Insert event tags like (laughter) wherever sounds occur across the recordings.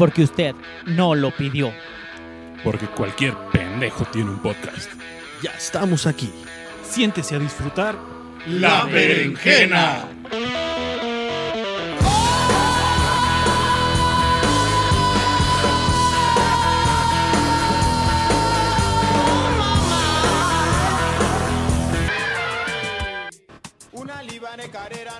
porque usted no lo pidió. Porque cualquier pendejo tiene un podcast. Ya estamos aquí. Siéntese a disfrutar. La berenjena.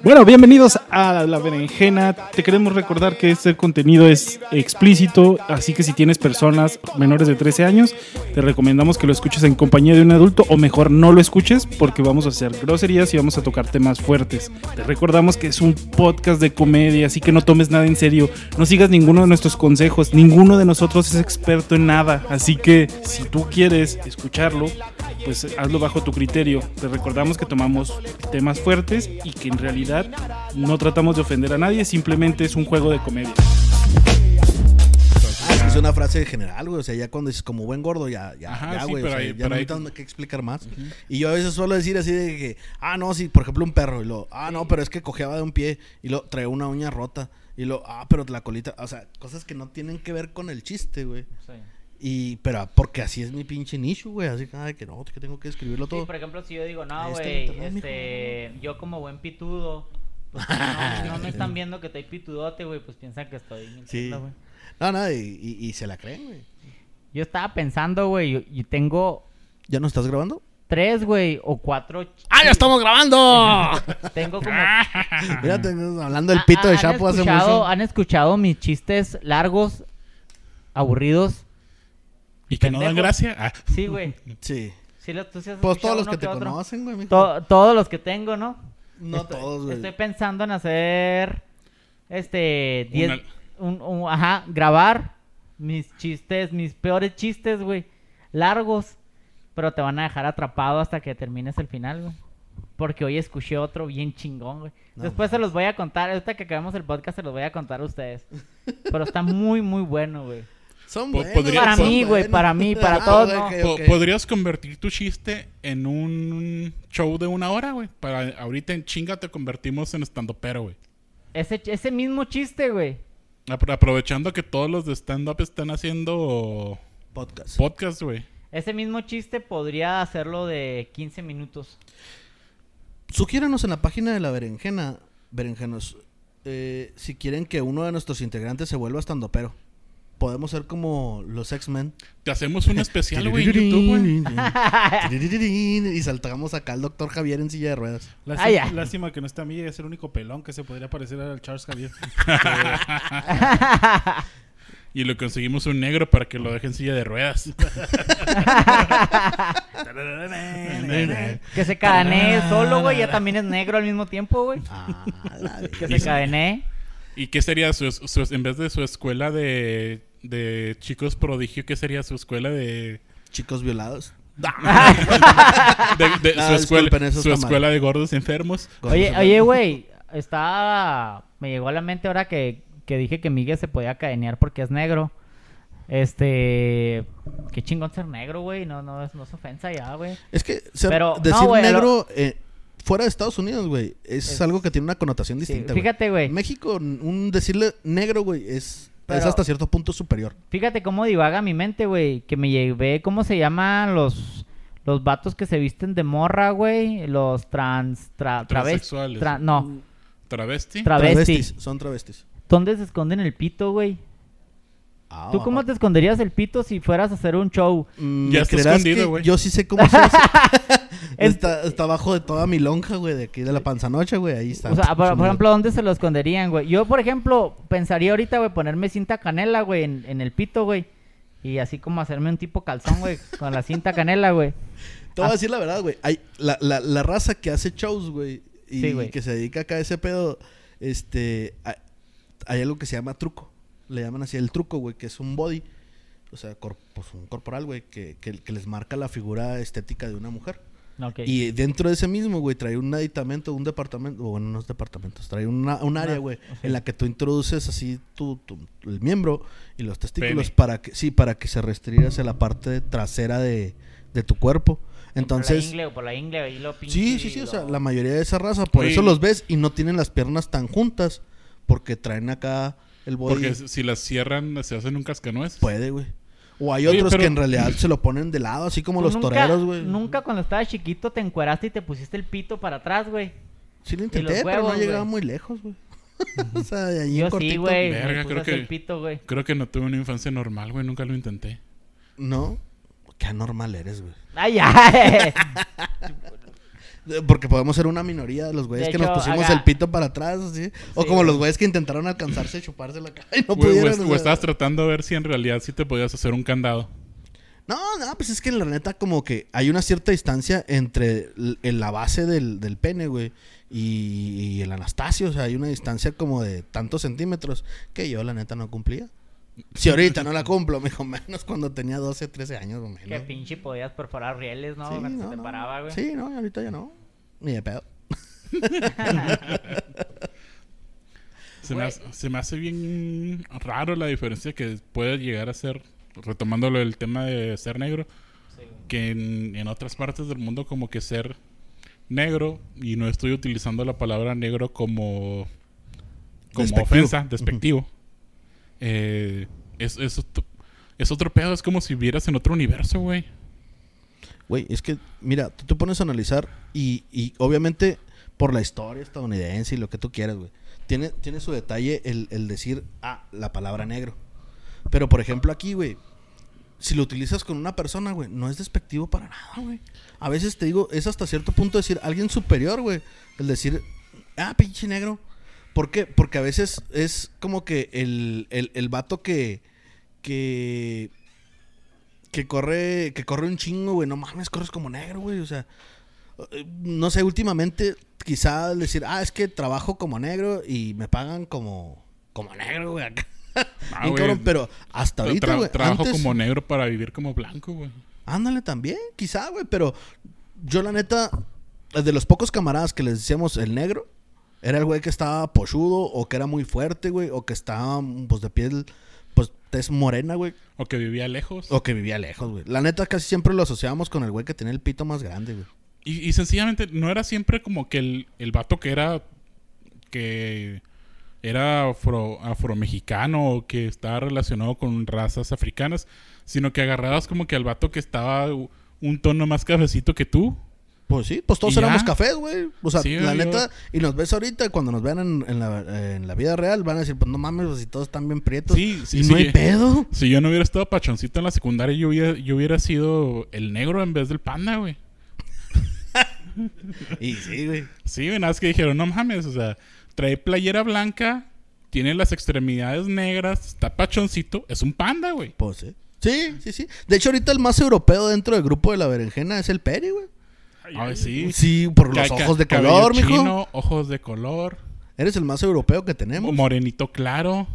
Bueno, bienvenidos a La Berenjena. Te queremos recordar que este contenido es explícito, así que si tienes personas menores de 13 años, te recomendamos que lo escuches en compañía de un adulto o mejor no lo escuches porque vamos a hacer groserías y vamos a tocar temas fuertes. Te recordamos que es un podcast de comedia, así que no tomes nada en serio, no sigas ninguno de nuestros consejos, ninguno de nosotros es experto en nada, así que si tú quieres escucharlo, pues hazlo bajo tu criterio. Te recordamos que tomamos temas fuertes y que en realidad no tratamos de ofender a nadie, simplemente es un juego de comedia. Ah, es que es una frase general, güey. O sea, ya cuando dices como buen gordo, ya, ya, Ajá, ya, sí, güey. o sea, ahí- ya no necesitas que explicar más. Y yo a veces suelo decir así de que, ah, no, sí, por ejemplo, un perro. Y lo, ah, no, pero es que cojeaba de un pie. Y lo trae una uña rota. Y lo, ah, pero la colita. O sea, cosas que no tienen que ver con el chiste, güey. Y, pero porque así es mi pinche nicho, güey. Así que, ay, que no, que tengo que escribirlo Sí, todo. por ejemplo, si yo digo, no, güey, este, yo como buen pitudo, no, no me (laughs) están viendo que estoy pitudote, güey, pues piensan que estoy Sí. mintiendo, güey. No, no, y, y- y se la creen, güey. Yo estaba pensando, güey, y- y tengo ¿Ya no estás grabando? tres, güey, o cuatro. ¡Ah, ya estamos grabando! (laughs) Tengo como. (laughs) Mira, tenemos- hablando del pito de ¿Han Chapo hace escuchado- mucho. ¿Han escuchado mis chistes largos, aburridos? ¿Y que no dan gracia? Ah, Sí, güey. Sí. Sí, lo- tú sí has Pues todos los que te otro. conocen, güey. To- todos los que tengo, ¿no? No Estoy- todos, güey. Estoy pensando en hacer este 10 Una- un, un- ajá, grabar mis chistes, mis peores chistes, güey, largos, pero te van a dejar atrapado hasta que termines el final, güey. Porque hoy escuché otro bien chingón, güey. No Después se los voy a contar, ahorita que acabemos el podcast se los voy a contar a ustedes. Pero está muy muy bueno, güey. Son buenos. podría- Para son mí, güey, para mí, para Ah, todos. Podrías convertir tu chiste en un show de una hora, güey. Para ahorita en chinga te convertimos en estando pero, güey. Ese ese mismo chiste, güey. Apro- Aprovechando que todos los de stand-up están haciendo Podcast. podcast, güey. Ese mismo chiste podría hacerlo de 15 minutos. Sugiéranos en la página de la berenjena, berenjenos, eh, si quieren que uno de nuestros integrantes se vuelva estando pero. Podemos ser como los X-Men. Te hacemos un especial, güey, en YouTube, güey. (laughs) Y saltamos acá al doctor Javier en silla de ruedas. Lástima, Ah, lástima que no está Miguel, es el único pelón que se podría parecer al Charles Javier. (laughs) Y le conseguimos un negro para que lo deje en silla de ruedas. (laughs) Que se cadenee solo, güey. Ya también es negro al mismo tiempo, güey. Ah, Que se cadenee. ¿Y qué sería su, su- en vez de su escuela de, de chicos prodigio, qué sería su escuela de... Chicos violados. (laughs) de- de- su escuela, su está de gordos enfermos? Oye, oye, güey. Estaba. Me llegó a la mente ahora que, que dije que Miguel se podía cadenear porque es negro. Este. Qué chingón ser negro, güey. No, no, es- no es ofensa ya, güey. Es que ser- Pero, no, decir güey, negro eh, fuera de Estados Unidos, güey, es, Es- algo que tiene una connotación Sí, distinta. güey. fíjate, güey. En México, un decirle negro, güey, es, es hasta cierto punto superior. Fíjate cómo divaga mi mente, güey. Que me llevé, ¿cómo se llaman los los vatos que se visten de morra, güey? Los trans, tra, travestis. Transexuales. tra- no, ¿Travesti? travestis. Son travestis. ¿Dónde se esconden el pito, güey? Ah, ¿Tú cómo te esconderías el pito si fueras a hacer un show? Mm, Ya ¿me está escondido, güey. Yo sí sé cómo se hace. (laughs) Es- está, está abajo de toda mi lonja, güey, de aquí de la panzanocha, güey, ahí está. O sea, por, ejemplo, ¿dónde se lo esconderían, güey? Yo, por ejemplo, pensaría ahorita, güey, ponerme cinta canela, güey, en, en el pito, güey. Y así como hacerme un tipo calzón, güey, con la cinta canela, güey. (laughs) Te voy a decir la verdad, güey. Hay la, la, la raza que hace shows, güey, y Sí, que se dedica acá a ese pedo, este, hay, hay algo que se llama truco. Le llaman así el truco, güey, que es un body, o sea, cor- pues un corporal, güey, que, que, que les marca la figura estética de una mujer. Y dentro de ese mismo, güey, trae un aditamento, un departamento, o bueno, unos departamentos, trae una, un área, güey, en la que tú introduces así tu, tu- el miembro y los testículos Pene. para que, sí, para que se restringa hacia la parte trasera de, de tu cuerpo. por la Entonces, ingle o por la ingle, ahí lo pinche sí, sí, sí, o sea, la mayoría de esa raza, por eso los ves y no tienen las piernas tan juntas, porque traen acá El body. Porque si las cierran, se hacen un cascanueces. Puede, güey. O hay Oye, otros pero- que en realidad se lo ponen de lado, así como los nunca- toreros, güey. Nunca cuando estabas chiquito te encueraste y te pusiste el pito para atrás, güey. Sí lo intenté, pero no llegaba muy lejos, güey. (laughs) o sea, de allí en Yo sí, cortito. güey. Verga, que- pito, güey. Creo que no tuve una infancia normal, güey. Nunca lo intenté. No. Qué anormal eres, güey. Ay, ay. (laughs) Porque podemos ser una minoría de los güeyes De que nos pusimos el pito para atrás, así. O Sí, como los güey. güeyes que intentaron alcanzarse y chuparse la cara y no Güey, o pudieron. o o sea. estabas tratando de ver si en realidad sí te podías hacer un candado. No, no, pues es que la neta como que hay una cierta distancia entre l- en la base del, del pene, güey, y, y el Anastasio. O sea, hay una distancia como de tantos centímetros que yo la neta no cumplía. Si ahorita no la cumplo, mejor menos cuando tenía 12, 13 años o menos. Que pinche podías perforar rieles, ¿no? Sí, no, se te no. paraba, güey. Sí, no, ahorita ya no. Ni de pedo. (laughs) Se me, hace, se me hace bien raro la diferencia que puede llegar a ser, retomándolo el tema de ser negro, Sí, que en, en otras partes del mundo como que ser negro, y no estoy utilizando la palabra negro como, como Despectivo. ofensa, despectivo, (laughs) eh, es, es, otro, es otro pedo, es como si vieras en otro universo, güey. Güey, es que, mira, tú te pones a analizar y, y obviamente por la historia estadounidense y lo que tú quieras, güey, tiene, tiene su detalle el, el decir, ah, la palabra negro. Pero, por ejemplo, aquí, güey, si lo utilizas con una persona, güey, no es despectivo para nada, güey. A veces te digo, es hasta cierto punto decir alguien superior, güey. El decir, ah, pinche negro. ¿Por qué? Porque a veces es como que el, el, el vato que, que, que corre, que corre un chingo, güey. No mames, corres como negro, güey. O sea, no sé, últimamente quizá decir, ah, es que trabajo como negro y me pagan como, como negro, güey. acá. Ah, Bien güey. cabrón, pero hasta Tra- ahorita, güey. trabajo antes- como negro para vivir como blanco, güey. Ándale también, quizá, güey, pero yo la neta, de los pocos camaradas que les decíamos el negro, era el güey que estaba pochudo o que era muy fuerte, güey, o que estaba pues de piel, pues tez morena, güey, O que vivía lejos. o que vivía lejos, güey. La neta casi siempre lo asociábamos con el güey que tenía el pito más grande, güey. Y, y sencillamente no era siempre como que el, el vato que era que era afro, afromexicano o que estaba relacionado con razas africanas, sino que agarrabas como que al vato que estaba un tono más cafecito que tú. Pues sí, pues todos éramos cafés, güey. O sea, Sí, la yo- neta, y nos ves ahorita, cuando nos vean en, en la, en la vida real, van a decir, pues no mames, pues si todos están bien prietos. Sí, sí, y no hay pedo. Si yo no hubiera estado pachoncito en la secundaria, yo hubiera, yo hubiera sido el negro en vez del panda, güey. (laughs) Y sí, güey. Sí, güey, nada más que dijeron, no mames, o sea, trae playera blanca, tiene las extremidades negras, está pachoncito, es un panda, güey. Pues sí. Sí, sí, sí. De hecho, ahorita el más europeo dentro del grupo de la berenjena es el Peri, güey. Ay, sí. Sí, por los ojos de color, mijo. chino, ojos de color, Eres el más europeo que tenemos. morenito claro.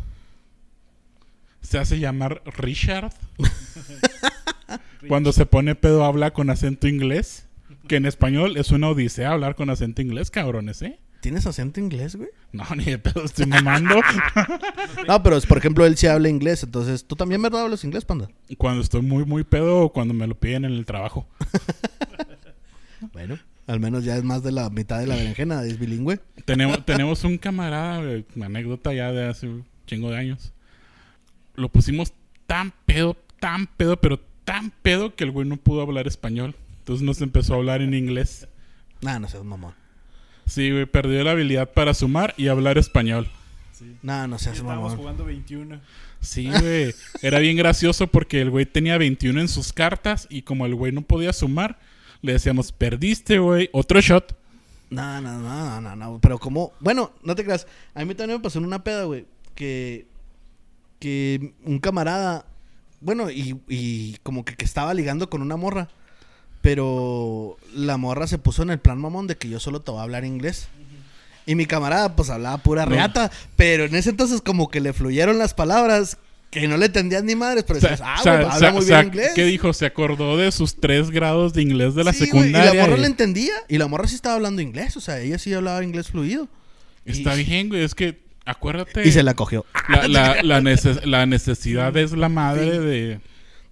Se hace llamar Richard. (laughs) Cuando se pone pedo habla con acento inglés. Que en español es una odisea hablar con acento inglés, cabrones, ¿eh? ¿Tienes acento inglés, güey? No, ni de pedo estoy mamando. (laughs) No, pero es, por ejemplo, él sí habla inglés. Entonces, ¿tú también, verdad, hablas inglés, panda? cuando estoy muy, muy pedo o cuando me lo piden en el trabajo. (laughs) Bueno, al menos ya es más de la mitad de la berenjena, es bilingüe. tenemos, tenemos un camarada, una anécdota ya de hace un chingo de años. Lo pusimos tan pedo, tan pedo, pero tan pedo que el güey no pudo hablar español. Entonces nos empezó a hablar en inglés. Nah, no seas mamón. Sí, güey, perdió la habilidad para sumar y hablar español. Nah, no seas Estábamos mamón. jugando 21. Sí, güey. Era bien gracioso porque el güey tenía 21 en sus cartas y como el güey no podía sumar, le decíamos, perdiste, güey, otro shot. No, no, no, no, no, Pero como, bueno, no te creas. A mí también me pasó en una peda, güey, que, que un camarada, bueno, y, y como que, que estaba ligando con una morra, pero la morra se puso en el plan mamón de que yo solo te voy a hablar inglés. Y mi camarada, pues hablaba pura No. reata, pero en ese entonces como que le fluyeron las palabras que no le entendían ni madres, pero decías, ah, güey, o habla muy bien inglés. ¿Qué dijo? Se acordó de sus tres grados de inglés de la Sí, secundaria. Y la morra y- le entendía, y la morra sí estaba hablando inglés, o sea, ella sí hablaba inglés fluido. Está Y- bien, güey. Es que, acuérdate. Y se la cogió. La, la, la neces- la necesidad es la madre de...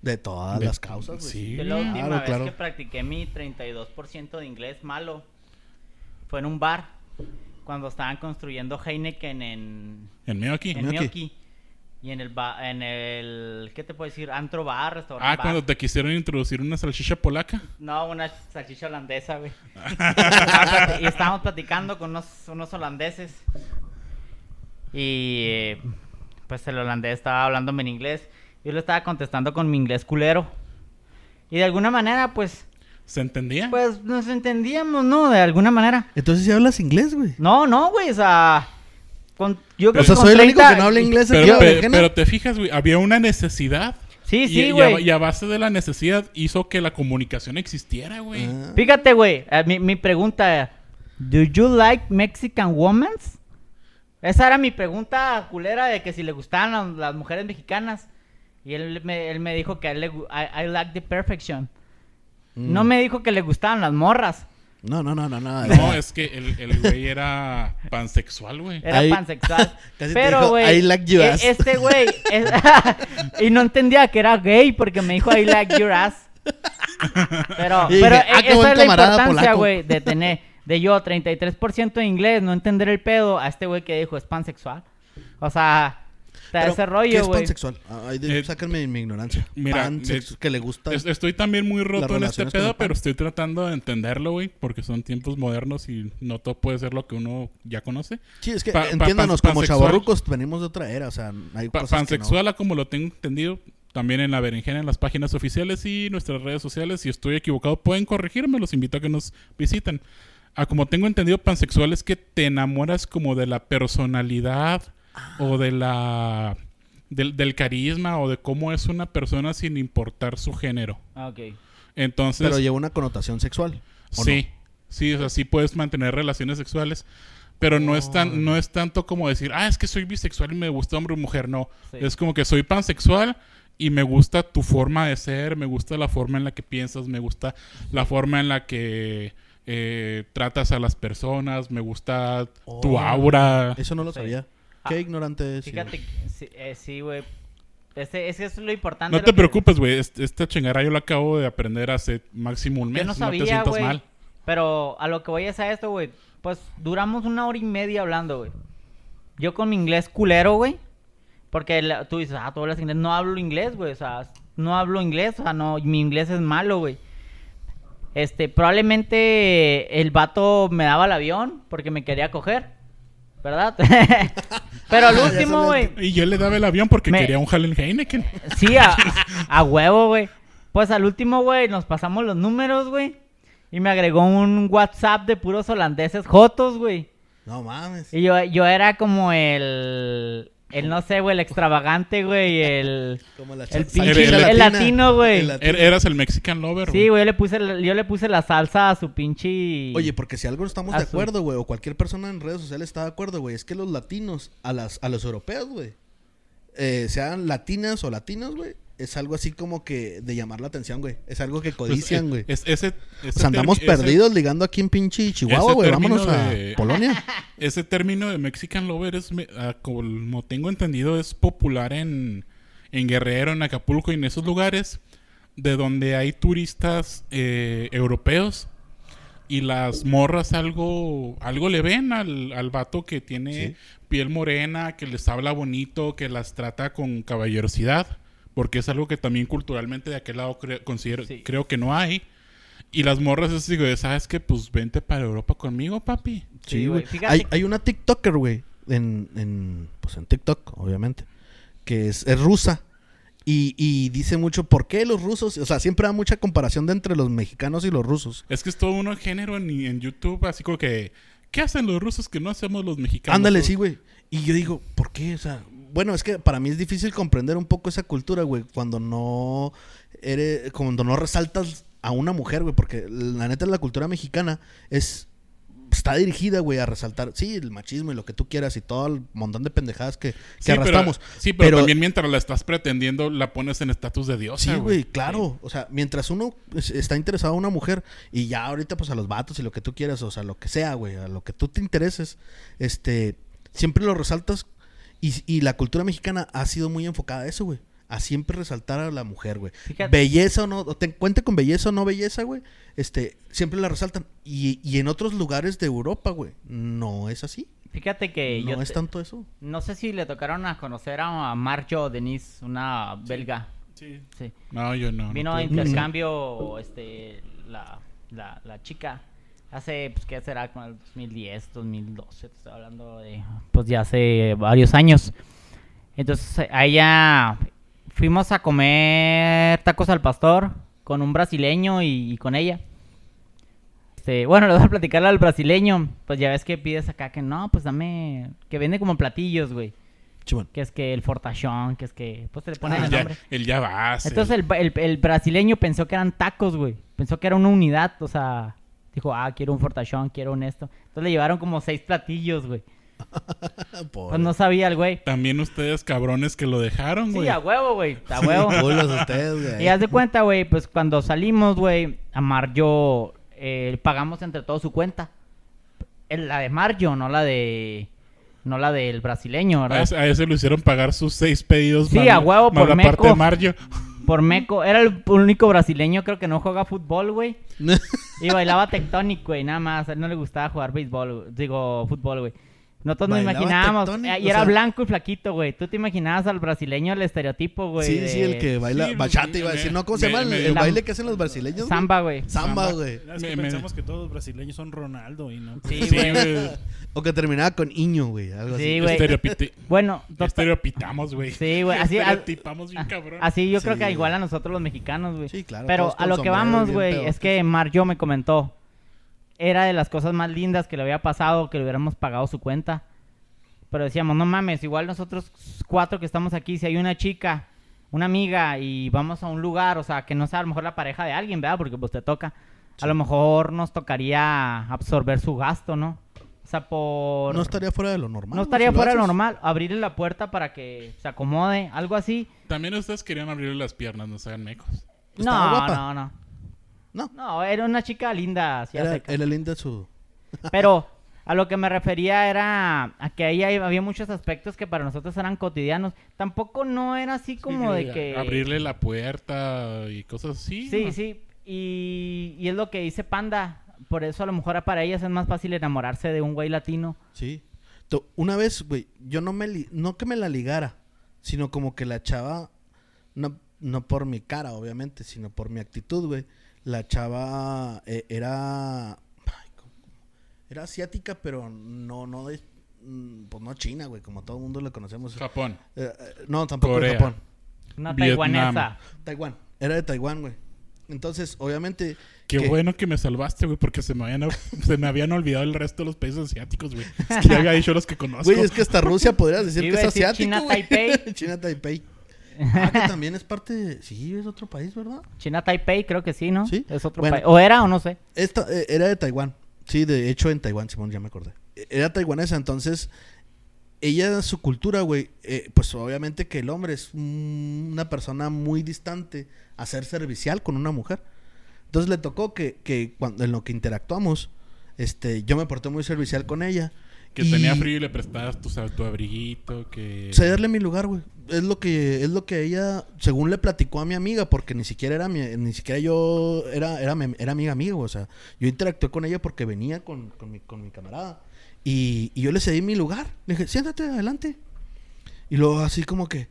De todas de- las causas, güey. Sí. Yo la última Claro, vez claro. que practiqué mi 32% de inglés malo fue en un bar. Cuando estaban construyendo Heineken en, En aquí. en Meoki. Y en el, ba- en el, ¿qué te puedo decir? Antro bar, restaurante Ah, bar. cuando te quisieron introducir una salchicha polaca. No, una salchicha holandesa, güey. (laughs) Y estábamos platicando con unos, unos holandeses. Y eh, pues el holandés estaba hablándome en inglés. Yo le estaba contestando con mi inglés culero. Y de alguna manera, pues, ¿Se entendía? pues nos entendíamos, ¿no? De alguna manera. Entonces, ¿sí hablas inglés, güey? No, no, güey, o sea... con- yo creo O sea, que soy el único 30 que no habla inglés aquí. pero, en la pe- berenjena? pero te fijas, güey, había una necesidad. Sí, sí, y, a, güey. y a base de la necesidad hizo que la comunicación existiera, güey. Ah. Fíjate, güey, eh, mi, mi pregunta, ¿do you like Mexican women? Esa era mi pregunta culera de que si le gustaban las, las mujeres mexicanas. Y él me, él me dijo que a él le I like the perfection. Mm. No me dijo que le gustaban las morras. No, no, no, no, no. No, es que el, el güey era pansexual, güey. Era Ahí- pansexual. (laughs) Casi te Pero, dijo, güey, "I like your e- ass". este güey... es- (laughs) y no entendía que era gay porque me dijo I like your ass. Pero, Y pero dije, "Ah, esa es la importancia, polaco". güey, de tener... De yo, 33% de inglés, no entender el pedo, a este güey que dijo es pansexual. O sea, está Pero, ese ¿Qué rollo, es güey. pansexual? Ah, de- Eh, sáquenme mi ignorancia. mira, Pansex- que le gusta. Es- Estoy también muy roto en este relaciones con el pedo, pan. pero estoy tratando de entenderlo, güey, porque son tiempos modernos y no todo puede ser lo que uno ya conoce. Sí, es que pa- pa- entiéndanos, pan- como pansexual. chavorrucos venimos de otra era, o sea, hay Pa- cosas que no. pansexual, a como lo tengo entendido, también en la berenjena, en las páginas oficiales y nuestras redes sociales. Si estoy equivocado, pueden corregirme. Los invito a que nos visiten. A como tengo entendido, pansexual es que te enamoras como de la personalidad o de la del, del carisma o de cómo es una persona sin importar su género. Ah, Ok. Entonces, Pero lleva una connotación sexual. ¿o sí, sí, o sea, sí puedes mantener relaciones sexuales, pero no es tan, no es tanto como decir, ah, es que soy bisexual y me gusta hombre o mujer, no. Sí. Es como que soy pansexual y me gusta tu forma de ser, me gusta la forma en la que piensas, me gusta la forma en la que eh, tratas a las personas, me gusta tu Oh. aura. Eso no lo Sí. sabía. Qué Ah, ignorante es. Fíjate, que- sí, eh, sí, güey. Ese, ese es lo importante. No lo te que- preocupes, güey, est- esta chingara yo la acabo de aprender hace máximo un mes, Yo no no, te sabía, sientas güey. mal. Pero a lo que voy es a esto, güey. Pues duramos una hora y media hablando, güey. Yo con mi inglés culero, güey. Porque la- tú dices, ah, tú hablas inglés. No hablo inglés, güey. O sea, no hablo inglés. O sea, no, mi inglés es malo, güey. Este, probablemente el vato me daba el avión porque me quería coger. ¿Verdad? (laughs) Pero al Ya último, güey. Y yo le daba el avión porque Me- quería un Halen Heineken. Sí, a, (laughs) a huevo, güey. Pues al último, güey, nos pasamos los números, güey. Y me agregó un WhatsApp de puros holandeses jotos, güey. No mames. Y yo, yo era como el... El, no sé, güey, el extravagante, güey. El... (laughs) Como la El pinche... el latino, güey. Er- eras el Mexican Lover, Sí, güey, yo le puse, la- yo le puse la salsa a su pinche... Oye, porque si algo estamos a de acuerdo, güey, o cualquier persona en redes sociales está de acuerdo, güey, es que los latinos, a las a los europeos, güey, eh, sean latinas o latinos, güey, es algo así como que de llamar la atención, güey. Es algo que Pues, codician, eh, güey. es- ese, o sea, andamos termi- ese- perdidos ligando aquí en pinche Chihuahua, güey. Vámonos a Polonia. (laughs) Ese término de Mexican Lover es, como tengo entendido, es popular en, en Guerrero, en Acapulco y en esos lugares de donde hay turistas eh, europeos y las morras algo, algo le ven al, al vato que tiene Sí. piel morena, que les habla bonito, que las trata con caballerosidad, porque es algo que también culturalmente de aquel lado cre- considero, Sí. creo que no hay. Y las morras es digo, ¿sabes qué? Pues vente para Europa conmigo, papi. Sí, güey. Hay, hay una TikToker, güey, en, en, pues en TikTok, obviamente, que es, es rusa. Y, y dice mucho, ¿por qué los rusos? O sea, siempre da mucha comparación de entre los mexicanos y los rusos. Es que es todo un género en, en YouTube, así como que, ¿qué hacen los rusos que no hacemos los mexicanos? Ándale, sí, güey. Y yo digo, ¿por qué? O sea, bueno, es que para mí es difícil comprender un poco esa cultura, güey, cuando no eres, cuando no resaltas a una mujer, güey, porque la neta la cultura mexicana es está dirigida, güey, a resaltar, sí, el machismo y lo que tú quieras y todo el montón de pendejadas que, que Sí, pero- arrastramos. sí, pero, Pero- también mientras la estás pretendiendo, la pones en estatus de diosa, Sí, güey, claro. O sea, mientras uno es- está interesado en una mujer y ya ahorita pues a los vatos y lo que tú quieras, o sea, lo que sea, güey, a lo que tú te intereses, este, siempre lo resaltas y, y la cultura mexicana ha sido muy enfocada a eso, güey. A siempre resaltar a la mujer, güey. Fíjate. Belleza o no, o te cuente con belleza o no belleza, güey. Este, siempre la resaltan. Y, y en otros lugares de Europa, güey, no es así. Fíjate que no yo es te- tanto eso. no sé si le tocaron a conocer a Marjo Denise, una belga. Sí. Sí. No, yo no. no Vino a intercambio este la, la, la chica hace pues qué será como el 2010, 2012, te estoy hablando de pues ya hace varios años. Entonces a ella fuimos a comer tacos al pastor con un brasileño y, y con ella. Este, bueno, (laughs) le voy a platicar al brasileño. Pues ya ves que pides acá que no, pues dame. Que vende como platillos, güey. Chimón. Que es que el fortachón, que es que. Pues te le ponen Ah, el ya, nombre. el ya vas. Entonces el, el- el brasileño pensó que eran tacos, güey. Pensó que era una unidad, o sea, dijo, ah, quiero un fortachón, quiero un esto. Entonces le llevaron como seis platillos, güey. (laughs) Pues no sabía el güey. También ustedes cabrones que lo dejaron, güey. Sí, a huevo, güey, a huevo. Culos ustedes, güey. Y haz de cuenta, güey, pues cuando salimos, güey, a Marjo eh, pagamos entre todos su cuenta. El- La de Marjo, no la de... No la del brasileño, a, ¿verdad? ese, a ese le hicieron pagar sus seis pedidos. Sí, a huevo, por la parte de meco. Mario. Por Meco. Era el único brasileño, creo que no juega fútbol, güey. (laughs) Y bailaba tectónico, güey, nada más. A él no le gustaba jugar béisbol, digo, fútbol, güey. Nosotros nos imaginábamos. tectónico, eh, y o era sea- blanco y flaquito, güey. Tú te imaginabas al brasileño, el estereotipo, güey. sí, de sí, el que baila Sí, bachata iba a decir, ¿no? ¿Cómo se llama el, me- el La- baile que hacen los brasileños? güey? Samba, güey. Samba, güey. Es que pensamos que todos los brasileños son Ronaldo y no. Sí, Sí, güey. güey. O que terminaba con Iño, güey. Algo Sí, así. güey. Estereopite- Bueno, Estereopitamos, güey. Sí, güey, así- Estereotipamos bien cabrón. así yo creo Sí, que güey. igual a nosotros los mexicanos, güey. Sí, claro, Pero a lo que vamos, güey, es que Marjo me comentó. Era de las cosas más lindas que le había pasado que le hubiéramos pagado su cuenta. Pero decíamos, no mames, igual nosotros cuatro que estamos aquí, si hay una chica, una amiga y vamos a un lugar, o sea, que no sea a lo mejor la pareja de alguien, ¿verdad? Porque pues te toca. A lo mejor nos tocaría absorber su gasto, ¿no? O sea, por... No estaría fuera de lo normal. No estaría si fuera de lo normal. Abrirle la puerta para que se acomode, algo así. También ustedes querían abrirle las piernas, no se hagan mecos. ¿Estaba No, guapa? no, no. No. No, era una chica linda, Era, era linda su... (laughs) Pero a lo que me refería era a que ahí había muchos aspectos que para nosotros eran cotidianos. Tampoco no era así como Sí, de que... Abrirle la puerta y cosas así. Sí, ¿no? sí. Y, y es lo que dice Panda. Por eso a lo mejor para ellas es más fácil enamorarse de un güey latino. Sí. Una vez, güey, yo no me... li- No que me la ligara, sino como que la chava... No, no por mi cara, obviamente, sino por mi actitud, güey. La chava eh, era... Era asiática, pero no, no de... mm, Pues no china, güey, como todo el mundo la conocemos. Japón. Eh, eh, no, tampoco de. Japón. Una Vietnam. taiwanesa. Taiwán. Era de Taiwán, güey. Entonces, obviamente... Qué que- bueno que me salvaste, güey, porque se me, habían, (laughs) se me habían olvidado el resto de los países asiáticos, güey. Es que ya había dicho los que conozco. Güey, es que hasta Rusia podrías decir que es asiático. (laughs) China. Taipei. China Taipei. Ah, que (laughs) también es parte de... Sí, es otro país, ¿verdad? China Taipei, creo que sí, ¿no? Sí. Es otro Bueno. país. O era o no sé. Esta eh, era de Taiwán. Sí, de hecho en Taiwán, Simón, ya me acordé. Eh, Era taiwanesa, entonces ella, su cultura, güey, eh, pues obviamente que el hombre es una persona muy distante a ser servicial con una mujer. Entonces le tocó que, que cuando en lo que interactuamos, este, yo me porté muy servicial con ella. Que y tenía frío y le prestabas tu, tu abriguito, que... Cederle mi lugar, güey. Es lo que es lo que ella, según le platicó a mi amiga, porque ni siquiera era mi, ni siquiera yo era era, era amiga amiga, o sea, yo interactué con ella porque venía con, con mi, con mi camarada y, y yo le cedí mi lugar. Le dije, siéntate adelante. Y luego así como que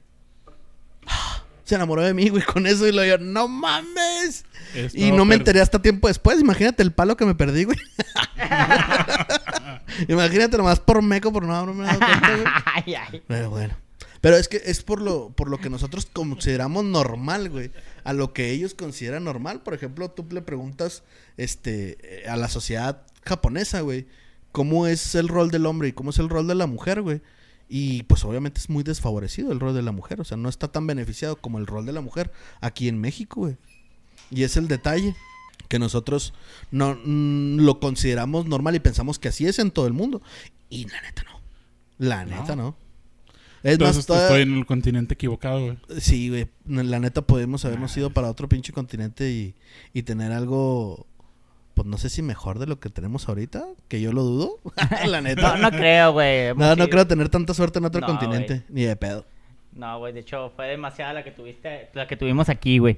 ¡ah! se enamoró de mí, güey, con eso y lo yo, no mames. Y no me enteré hasta tiempo después. Imagínate el palo que me perdí, güey. (laughs) Imagínate nomás por meco, por no haberme dado cuenta, güey. (laughs) ay, ay. Pero bueno. Pero es que es por lo, por lo que nosotros consideramos normal, güey. A lo que ellos consideran normal. Por ejemplo, tú le preguntas este, a la sociedad japonesa, güey, cómo es el rol del hombre y cómo es el rol de la mujer, güey. Y pues obviamente es muy desfavorecido el rol de la mujer. O sea, no está tan beneficiado como el rol de la mujer aquí en México, güey. Y es el detalle que nosotros no mm, lo consideramos normal y pensamos que así es en todo el mundo. Y la neta no. La neta no. Es Entonces más, toda- estoy en el continente equivocado, güey. Sí, güey. La neta podemos habernos ido para otro pinche continente y, y tener algo, pues no sé si mejor de lo que tenemos ahorita, que yo lo dudo. (laughs) la neta. No, no creo, güey. No, no creo tener tanta suerte en otro No, continente, ni de pedo. No, güey, de hecho fue demasiada la que tuviste, la que tuvimos aquí, güey.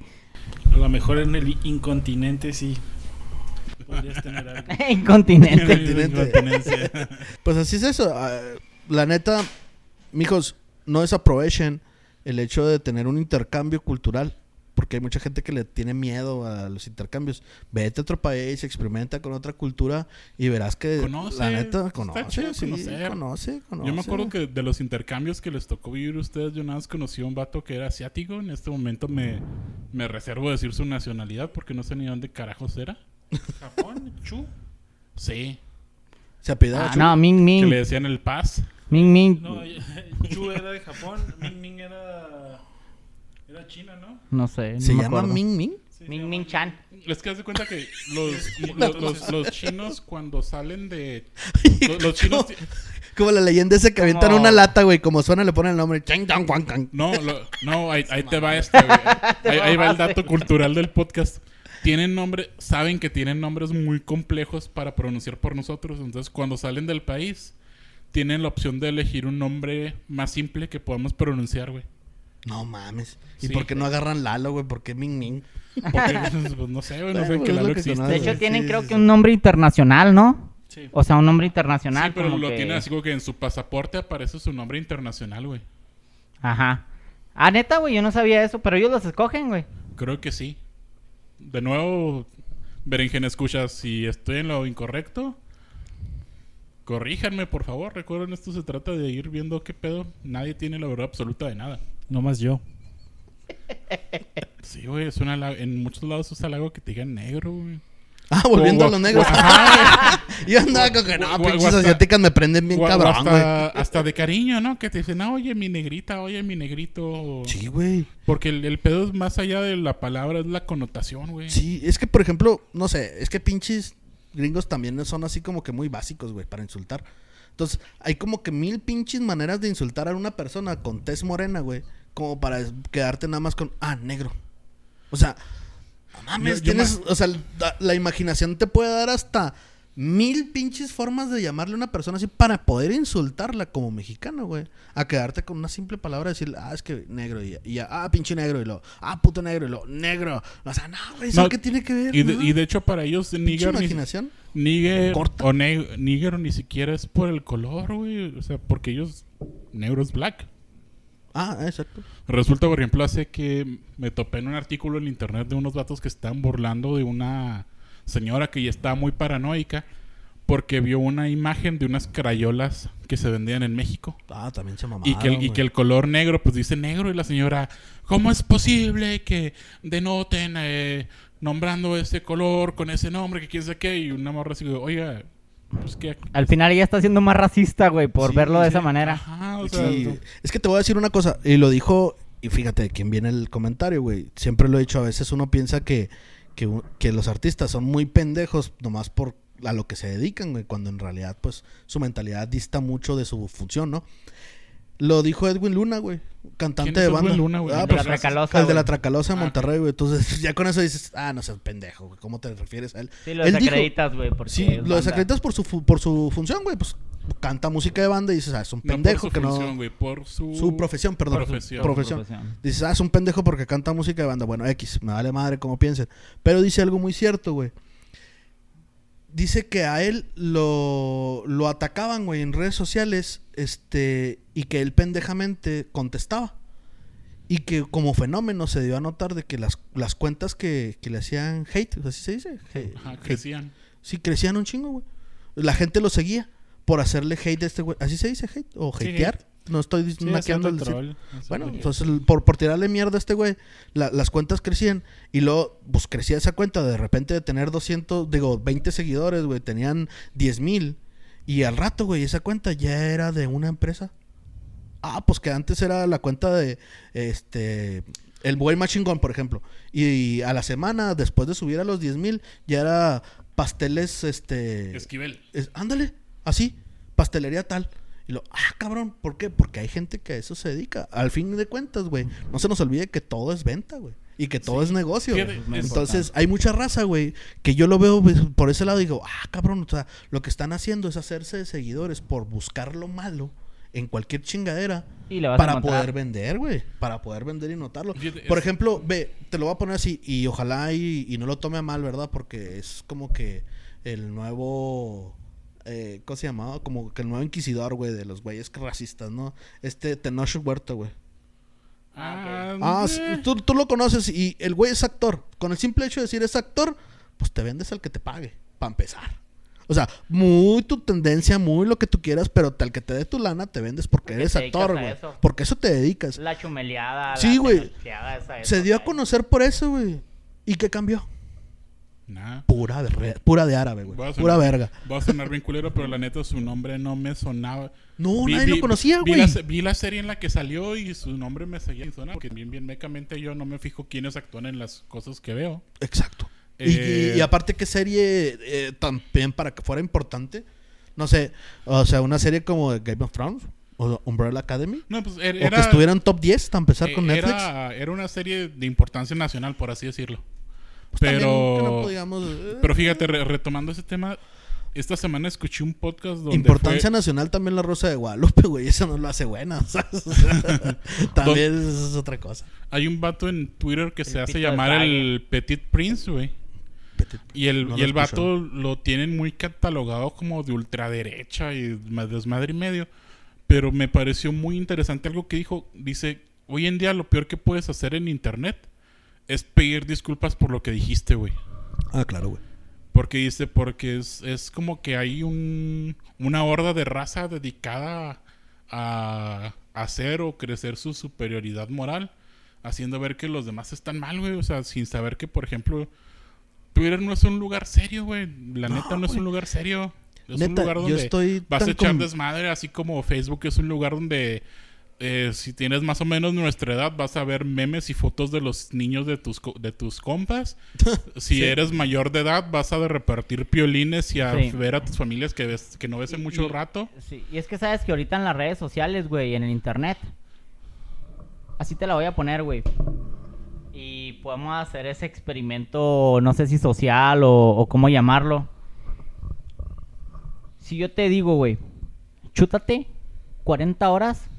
A lo mejor en el incontinente sí. Podrías tener algo. (laughs) Incontinente. (laughs) Continente. Incontinencia. (laughs) Pues así es eso. ah, La neta, mijos, no desaprovechen el hecho de tener un intercambio cultural. Porque hay mucha gente que le tiene miedo a los intercambios. Vete a otro país, experimenta con otra cultura y verás que Conoce, la neta está conoce, chido sí, conocer. conoce, conoce. Yo me acuerdo que de los intercambios que les tocó vivir a ustedes, yo nada más conocí a un vato que era asiático. En este momento me, me reservo decir su nacionalidad porque no sé ni dónde carajos era. Japón, Chu. Sí, se apellidaba Ah, no, Ming que Ming. le decían el paz. Ming Ming. No, (laughs) Chu era de Japón, Ming Ming era. Era China, ¿no? No sé. No ¿Se me llama acuerdo. Ming Ming? Sí, Ming Ming Chan. Es que haz de cuenta que los, (laughs) los, los- los chinos cuando salen de... (laughs) Los, los chinos... Como la leyenda esa que avientan Como- una lata, güey. Como suena, le ponen el nombre. Chang, guang, gang. No, lo- no, ahí, ahí te va este, güey. (laughs) Ahí, ahí va el dato cultural del podcast. Tienen nombre, saben que tienen nombres muy complejos para pronunciar por nosotros. Entonces, cuando salen del país, tienen la opción de elegir un nombre más simple que podamos pronunciar, güey. No mames. ¿Y Sí. por qué no agarran Lalo, güey? ¿Por qué Ming Ming? Porque, pues, no sé, güey, no sé pues que Lalo que existe. De hecho, tienen sí, creo sí. que un nombre internacional, ¿no? Sí. O sea, un nombre internacional. Sí, pero como lo que- tienen así como que en su pasaporte aparece su nombre internacional, güey. Ajá. Ah, neta, güey, yo no sabía eso, pero ellos los escogen, güey. Creo que sí. De nuevo, Berenjena, escucha, si estoy en lo incorrecto, corríjanme, por favor. Recuerden, esto se trata de ir viendo qué pedo. Nadie tiene la verdad absoluta de nada. No más yo. (laughs) Sí, güey, es un halago- en muchos lados es halago que te digan negro, güey. Ah, volviendo O- a los negros. Ajá, (laughs) Yo andaba con que no, pinches asiáticas me prenden bien o- o cabrón, güey. hasta, hasta de cariño, ¿no? Que te dicen, ah, oye, mi negrita, oye, mi negrito. Sí, güey. Porque el, el pedo es más allá de la palabra, es la connotación, güey. Sí, es que, por ejemplo, no sé, es que pinches gringos también son así como que muy básicos, güey, para insultar. Entonces, hay como que mil pinches maneras de insultar a una persona con tez morena, güey, como para quedarte nada más con, ah, negro. O sea, no mames, Yo- yo tienes, o sea, la, la imaginación te puede dar hasta mil pinches formas de llamarle a una persona así para poder insultarla como mexicano, güey. A quedarte con una simple palabra, decirle, ah, es que negro, y ya, y ya, ah, pinche negro, y lo, ah, puto negro, y lo, negro. O sea, no, güey, ¿eso No, qué tiene que ver? Y de, No. y de hecho, para ellos, nigger ni, imaginación. Níger o ne- níger ni siquiera es por el color, güey. O sea, porque ellos, negro es black. Ah, exacto. Resulta, por ejemplo, hace que me topé en un artículo en internet de unos datos que estaban burlando de una señora que ya estaba muy paranoica porque vio una imagen de unas crayolas que se vendían en México. Ah, también se mamaron, Y que, el, y que el color negro, pues dice negro. Y la señora, ¿cómo es posible que denoten eh, nombrando ese color con ese nombre? Que quién sabe qué. Y una morra así, oiga, pues que. Al final ella está siendo más racista, güey, por Sí, verlo de sí. esa manera. Ajá, o sea. Sí, es que te voy a decir una cosa, y lo dijo, y fíjate de quién viene el comentario, güey. Siempre lo he dicho, a veces uno piensa que, que, que los artistas son muy pendejos nomás por a lo que se dedican, güey, cuando en realidad, pues, su mentalidad dista mucho de su función, ¿no? Lo dijo Edwin Luna, güey, cantante ¿Quién es de Edwin banda. Luna, güey? Ah, El de pues, la Tracalosa, el de la. Tracalosa de Ah, Monterrey, güey. Entonces, (laughs) ya con eso dices, ah, no seas pendejo, güey. ¿Cómo te refieres a él? Sí, lo Él dijo- desacreditas, güey, porque Sí, es lo banda. desacreditas por su, fu- por su función, güey. Pues canta música de banda y dices, ah, es un No pendejo por su que función, no. güey, por su... Su profesión, perdón. Profesión. Profesión. Profesión. Dices, ah, es un pendejo porque canta música de banda. Bueno, X, me vale madre como piensen. Pero dice algo muy cierto, güey. Dice que a él lo, lo atacaban, güey, en redes sociales, este, y que él pendejamente contestaba. Y que como fenómeno se dio a notar de que las, las cuentas que, que le hacían hate, así se dice. Hate- Ajá, hate. crecían. Sí, crecían un chingo, güey. La gente lo seguía por hacerle hate a este güey. ¿Así se dice hate? ¿O Sí, hatear? hate. No estoy Sí, el troll. Bueno, entonces el- por, por tirarle mierda a este güey, la- las cuentas crecían y luego, pues crecía esa cuenta de repente de tener 200, digo, 20 seguidores, güey, tenían 10 mil y al rato, güey, esa cuenta ya era de una empresa. Ah, pues que antes era la cuenta de, este, el güey más chingón, por ejemplo. Y, a la semana, después de subir a los 10 mil, ya era pasteles, este... Esquivel. Es- ándale, así, pastelería tal. Y lo, ah, cabrón, ¿por qué? Porque hay gente que a eso se dedica. Al fin de cuentas, güey, no se nos olvide que todo es venta, güey. Y que todo es negocio. Fíjate, güey. es- Entonces, hay mucha raza, güey, que yo lo veo pues, por ese lado y digo, ah, cabrón, o sea, lo que están haciendo es hacerse de seguidores por buscar lo malo en cualquier chingadera Y le vas a para poder vender, güey. Para poder vender y notarlo. Fíjate, Por es- ejemplo, ve, te lo voy a poner así y ojalá y, y no lo tome a mal, ¿verdad? Porque es como que el nuevo... Eh, ¿Cómo se llamaba? Como que el nuevo inquisidor, güey, de los güeyes racistas, ¿no? Este Tenoch Huerta, güey. Ah, Ah, sí, tú, tú lo conoces y el güey es actor. Con el simple hecho de decir es actor, pues te vendes al que te pague, para empezar. O sea, muy tu tendencia, muy lo que tú quieras, pero al que te dé tu lana te vendes porque, Porque eres actor, güey. eso. Porque eso te dedicas. La chumeleada. Sí, güey. Se dio a conocer por eso, güey. ¿Y qué cambió? Nah. Pura, de- pura de árabe, güey. Pura verga. Va a sonar bien culero, pero la neta su nombre no me sonaba. No, Vi- nadie vi- lo conocía, güey. Vi, la serie en la que salió y su nombre me seguía sonar. Porque bien, bien mecamente yo no me fijo quiénes actúan en las cosas que veo. Exacto. Y- y, Eh, y aparte, ¿qué serie eh, también para que fuera importante? No sé, o sea, una serie como Game of Thrones o Umbrella Academy. No, pues er- o era, que estuvieran top 10 para empezar con eh, Netflix. Era, era una serie de importancia nacional, por así decirlo. Pues también pero, que no podíamos, eh, pero fíjate, re- retomando ese tema, esta semana escuché un podcast donde Importancia fue- nacional también la Rosa de Guadalupe, (laughs) güey. Eso no lo hace buena. (laughs) ¿sabes? O sea, (laughs) también es otra cosa. hay un vato en Twitter que se hace llamar el Petit Prince, güey. Y el, No y el vato lo tienen muy catalogado como de ultraderecha y ma- desmadre y medio. Pero me pareció muy interesante algo que dijo. Dice, hoy en día lo peor que puedes hacer en internet es pedir disculpas por lo que dijiste, güey. Ah, claro, güey. Porque dice, porque es, es como que hay un, una horda de raza dedicada a hacer o crecer su superioridad moral, haciendo ver que los demás están mal, güey. O sea, sin saber que, por ejemplo, Twitter no es un lugar serio, güey. La neta no es un lugar serio. Es un Neta, lugar yo donde estoy vas a echar con- desmadre, así como Facebook es un lugar donde eh, si tienes más o menos nuestra edad vas a ver memes y fotos de los niños de tus, co- de tus compas. (laughs) Si eres mayor de edad vas a de repartir piolines y a Sí. ver a tus familias que, ves, que no ves en mucho y- rato. Sí, y es que sabes que ahorita en las redes sociales, güey, en el internet. Así te la voy a poner, güey. Y podemos hacer ese experimento, no sé si social o, o cómo llamarlo. Si yo te digo, güey, chútate 40 horas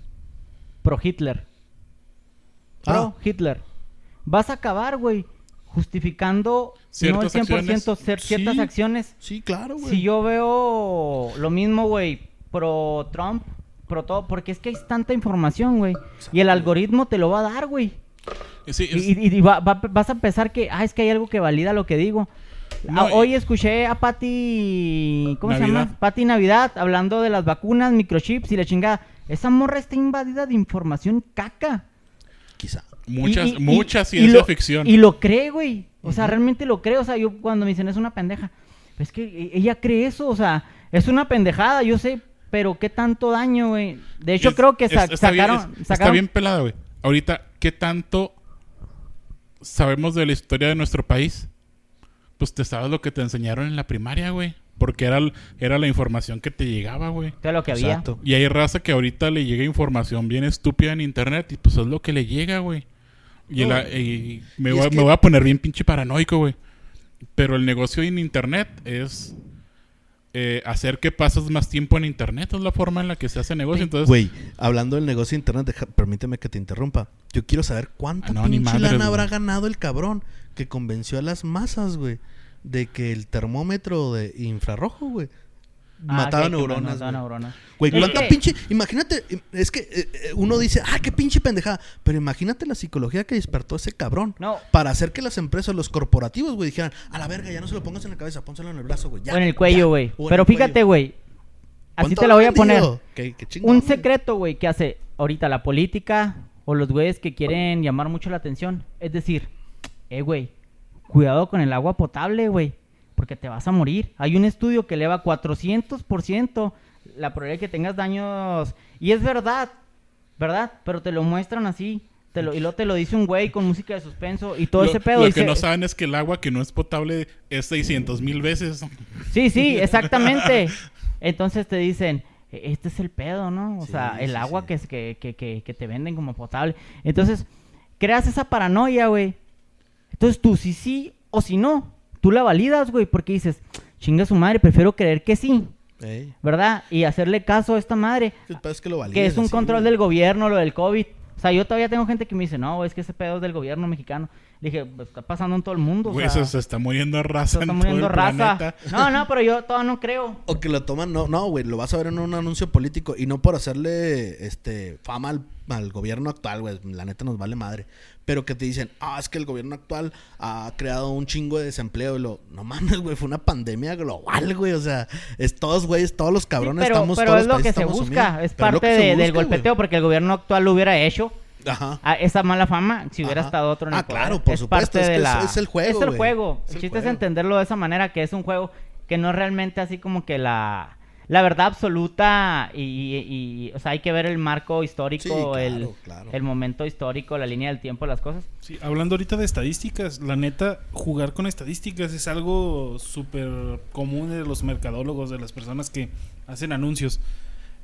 pro Hitler. Pro Ah. Hitler. Vas a acabar, güey, justificando Ciertas no el 100% acciones. ser ciertas Sí. acciones Sí, claro, güey. si yo veo lo mismo, güey, pro Trump, pro todo, porque es que hay tanta información, güey. Y el algoritmo te lo va a dar, güey. Sí, Y, es- y- y va- va- vas a pensar que, ah, es que hay algo que valida lo que digo. No, Ah, y- hoy escuché a Patti, ¿cómo se llama? Patti Navidad, hablando de las vacunas, microchips y la chingada. Esa morra está invadida de información caca. Quizá. muchas, Y- y- mucha y- ciencia y lo- ficción. Y lo cree, güey. O sea, realmente lo cree. O sea, yo cuando me dicen es una pendeja. Es que e- ella cree eso. O sea, es una pendejada, yo sé. Pero qué tanto daño, güey. De hecho, Es- creo que sa- es- está bien- sacaron, es- Está sacaron- bien pelada, güey. Ahorita, ¿qué tanto sabemos de la historia de nuestro país? Pues te sabes lo que te enseñaron en la primaria, güey. Porque era, era la información que te llegaba, güey. de lo que había. Exacto. Y hay raza que ahorita le llega información bien estúpida en internet y pues es lo que le llega, güey. Y, No, la- y me, y voy, a- que- me voy a poner bien pinche paranoico, güey. Pero el negocio en internet es eh, hacer que pases más tiempo en internet. Es la forma en la que se hace negocio. Entonces, Güey, hablando del negocio de internet, deja- permíteme que te interrumpa. Yo quiero saber cuánta Ah, no, pinche lana habrá ganado el cabrón que convenció a las masas, güey, de que el termómetro de infrarrojo, güey, Ah, mataba neuronas. mataba güey. neuronas. Güey, Es cuánta que- pinche. Imagínate, es que eh, eh, uno dice, ah, qué pinche pendejada. Pero imagínate la psicología que despertó ese cabrón. No. Para hacer que las empresas, los corporativos, güey, dijeran, a la verga, ya no se lo pongas en la cabeza, pónselo en el brazo, güey. ya, o en el ya". cuello, güey. Pero fíjate, güey. Así ¿Cuánto te la voy a poner. vendido? Qué- qué chingón, Un secreto, güey, que hace ahorita la política o los güeyes que quieren llamar mucho la atención. Es decir, eh, güey, cuidado con el agua potable, güey, porque te vas a morir. Hay un estudio que eleva 400% la probabilidad de que tengas daños. Y es verdad, ¿verdad? Pero te lo muestran así. Te lo, y luego te lo dice un güey con música de suspenso y todo lo, ese pedo. lo dice, que no saben es que el agua que no es potable es 600 mil veces. Sí, sí, (laughs) exactamente. Entonces te dicen, "E- este es el pedo, ¿no? O Sí, sea, el sí, agua sí. Que, es- que, que, que, que te venden como potable. Entonces, creas esa paranoia, güey. Entonces tú, si sí o si no, tú la validas, güey, porque dices, chinga su madre, prefiero creer que sí, Ey. ¿verdad? Y hacerle caso a esta madre, El es que lo que valides es un control güey. del gobierno, lo del COVID. O sea, yo todavía tengo gente que me dice, no, es que ese pedo es del gobierno mexicano. Le dije, pues, está pasando en todo el mundo. o Güey, sea, se, se está muriendo raza se en está todo muriendo el raza. planeta. (laughs) No, no, pero yo todavía no creo. O que lo toman, no, no, güey, lo vas a ver en un anuncio político y no por hacerle este fama al, al gobierno actual, güey, la neta nos vale madre. Pero que te dicen, ah, es que el gobierno actual ha creado un chingo de desempleo y lo, no mames, güey, fue una pandemia global, güey, o sea, es todos, güey, todos los cabrones Sí, pero estamos pero todos es lo que países se estamos busca, sumidos. es Pero lo parte que se de- del golpeteo, porque el gobierno actual lo hubiera hecho. Ajá. a esa mala fama si hubiera Ajá. estado otro en el Ah, poder. claro, por es supuesto, parte es de que la... es el juego, Es el güey. juego. Es el el chiste es entenderlo de esa manera, que es un juego que no es realmente así como que la... La verdad absoluta y, y- y- o sea, hay que ver el marco histórico, Sí, claro, el, claro. el momento histórico, la línea del tiempo, las cosas. Sí, hablando ahorita de estadísticas, la neta, jugar con estadísticas es algo súper común de los mercadólogos, de las personas que hacen anuncios.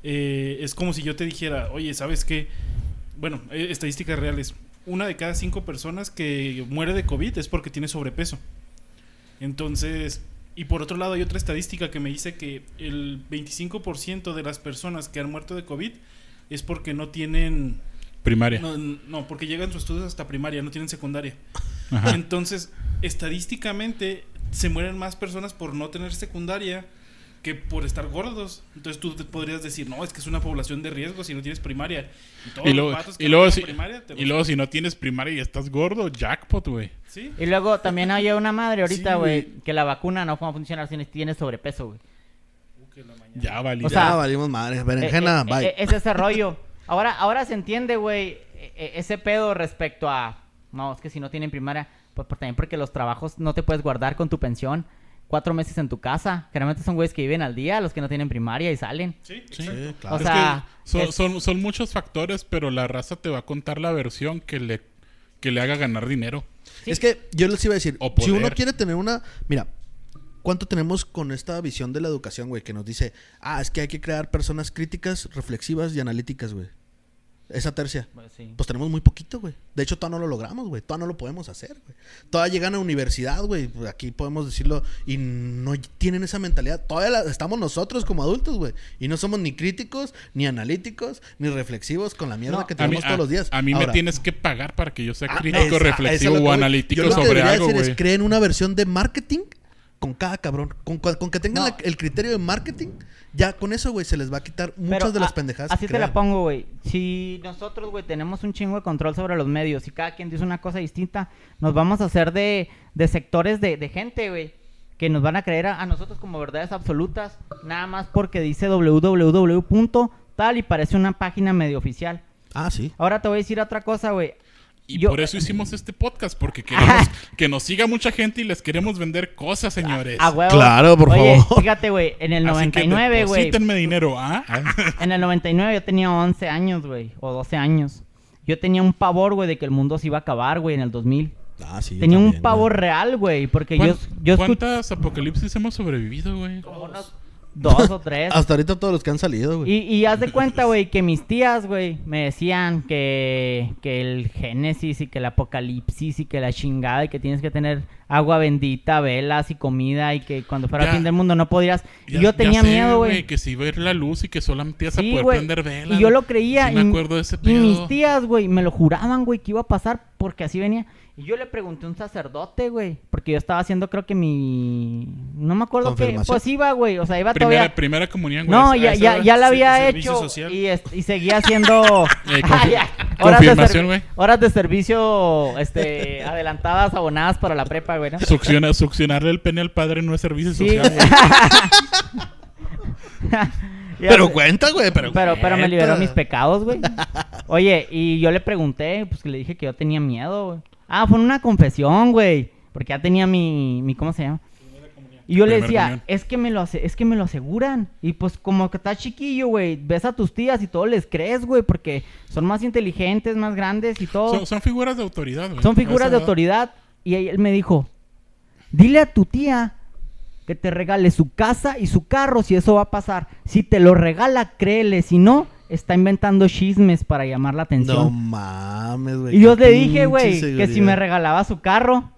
Eh, es como si yo te dijera, oye, ¿sabes qué? Bueno, eh, estadísticas reales. Una de cada cinco personas que muere de COVID es porque tiene sobrepeso. Entonces, y por otro lado hay otra estadística que me dice que el 25% de las personas que han muerto de COVID es porque no tienen Primaria. no, no, porque llegan sus estudios hasta primaria, no tienen secundaria. Ajá. Entonces, estadísticamente, se mueren más personas por no tener secundaria que por estar gordos. Entonces tú te podrías decir, no, es que es una población de riesgo si no tienes primaria. Y, todos Y los luego, vatos que y no luego, tienen si, primaria, te y los- luego si no tienes primaria y estás gordo, jackpot, güey. ¿Sí? Y luego también hay una madre ahorita, güey, que la vacuna no va a funcionar si tienes sobrepeso, güey. Uh, que la mañana. Ya valí. O ya sea, valimos madre. Eh, Berenjena, eh, bye. eh, es ese rollo. Ahora, ahora se entiende, güey, eh, eh, ese pedo respecto a... No, es que si no tienen primaria, pues también porque los trabajos no te puedes guardar con tu pensión cuatro meses en tu casa. Generalmente son güeyes que viven al día, los que no tienen primaria y salen. Sí, claro. O Es sea, que son, es- son, son muchos factores, pero la raza te va a contar la versión que le, que le haga ganar dinero. sí. Es que yo les iba a decir, O si uno quiere tener una... Mira, ¿cuánto tenemos con esta visión de la educación, güey? Que nos dice, ah, es que hay que crear personas críticas, reflexivas y analíticas, güey. Esa tercia. Pues sí. Pues tenemos muy poquito, güey. De hecho, todavía no lo logramos, güey. Todavía no lo podemos hacer, güey. Todavía llegan a universidad, güey. Pues Aquí podemos decirlo. Y no tienen esa mentalidad. Todavía la- estamos nosotros como adultos, güey. Y no somos ni críticos, ni analíticos, ni reflexivos con la mierda No, que mí, tenemos a- todos los días. a mí Ahora, me tienes que pagar para que yo sea Ah, crítico, esa- reflexivo esa o voy. analítico Yo lo que sobre algo, hacer güey. es creen una versión de marketing con cada cabrón. Con, con que tengan No. la- el criterio de marketing, ya con eso, güey, se les va a quitar muchas Pero de las pendejadas. Así que te la pongo, güey. Si nosotros, güey, tenemos un chingo de control sobre los medios y cada quien dice una cosa distinta, nos vamos a hacer de, de sectores de, de gente, güey, que nos van a creer a, a nosotros como verdades absolutas, nada más porque dice www. tal y parece una página medio oficial. Ah, sí. Ahora te voy a decir otra cosa, güey. Y Yo- por eso hicimos este podcast, porque queremos que nos siga mucha gente y les queremos vender cosas, señores. A huevo. Claro, por Oye, favor. fíjate, güey, en el Así que 99, güey. dinero, ¿ah? (laughs) En el 99 yo tenía 11 años, güey, o 12 años. Yo tenía un pavor, güey, de que el mundo se iba a acabar, güey, en el 2000. Ah, sí. tenía un pavor güey. real, güey, porque yo, ¿Cuán- yo ¿Cuántas apocalipsis hemos sobrevivido, güey? unos dos o tres. (laughs) Hasta ahorita todos los que han salido, güey. Y, y haz de cuenta, güey, que mis tías, güey, me decían que, que el Génesis y que el Apocalipsis y que la chingada y que tienes que tener agua bendita, velas y comida y que cuando fuera Ya. fin del mundo no podrías. Y Ya- yo ya tenía sé, miedo, güey. Que si iba a ir la luz y que solamente ibas a Sí, poder güey. prender velas. Y yo lo creía. Sí y, me acuerdo de ese y mis pedo. tías, güey, me lo juraban, güey, que iba a pasar porque así venía. Y yo le pregunté a un sacerdote, güey, porque yo estaba haciendo, creo que mi. No me acuerdo qué. Pues iba, güey, o sea, iba Primera, todavía. primera comunión, güey. No, a ya, ya, ya la había servicio hecho social. y, seguía haciendo (laughs) Eh, (laughs) horas, de confirmación, güey. horas de servicio este, (laughs) adelantadas, abonadas para la prepa, güey. ¿no? Succiona- succionarle el pene al padre no es servicio Sí. social, güey. (laughs) (laughs) Pero cuenta, güey, pero. Pero, pero me liberó mis pecados, güey. Oye, y yo le pregunté, pues que le dije que yo tenía miedo, güey. Ah, fue una confesión, güey. Porque ya tenía mi, mi ¿cómo se llama? Y yo le decía, es que me lo hace, es que me lo aseguran. Y pues como que estás chiquillo, güey, ves a tus tías y todo les crees, güey, porque son más inteligentes, más grandes y todo. Son, son figuras de autoridad, güey. Son figuras de autoridad. Y ahí él me dijo, dile a tu tía que te regale su casa y su carro si eso va a pasar. Si te lo regala, créele. Si no, está inventando chismes para llamar la No atención. mames, güey. y yo le dije, güey, que si me regalaba su carro,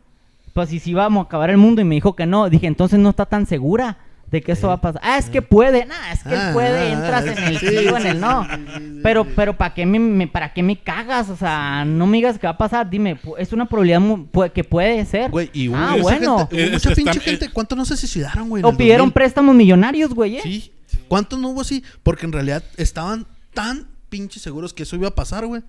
pues si sí íbamos a acabar el mundo y me dijo que no. Dije, entonces no está tan segura. de que eso va a pasar. Ah, es que puede. Nah, es que él Ah, puede, ah, entras en el sí, sí o en el no. Pero, pero ¿para qué me, me- para qué me cagas? O sea, no me digas que va a pasar. Dime, es una probabilidad que puede ser. Güey, y hubo ah, bueno. gente, hubo Eh, mucha está- pinche gente. ¿Cuántos no se suicidaron, güey? O pidieron 2000? préstamos millonarios, güey. ¿eh? Sí. ¿Cuántos no hubo así? Porque en realidad estaban tan pinches seguros que eso iba a pasar, güey.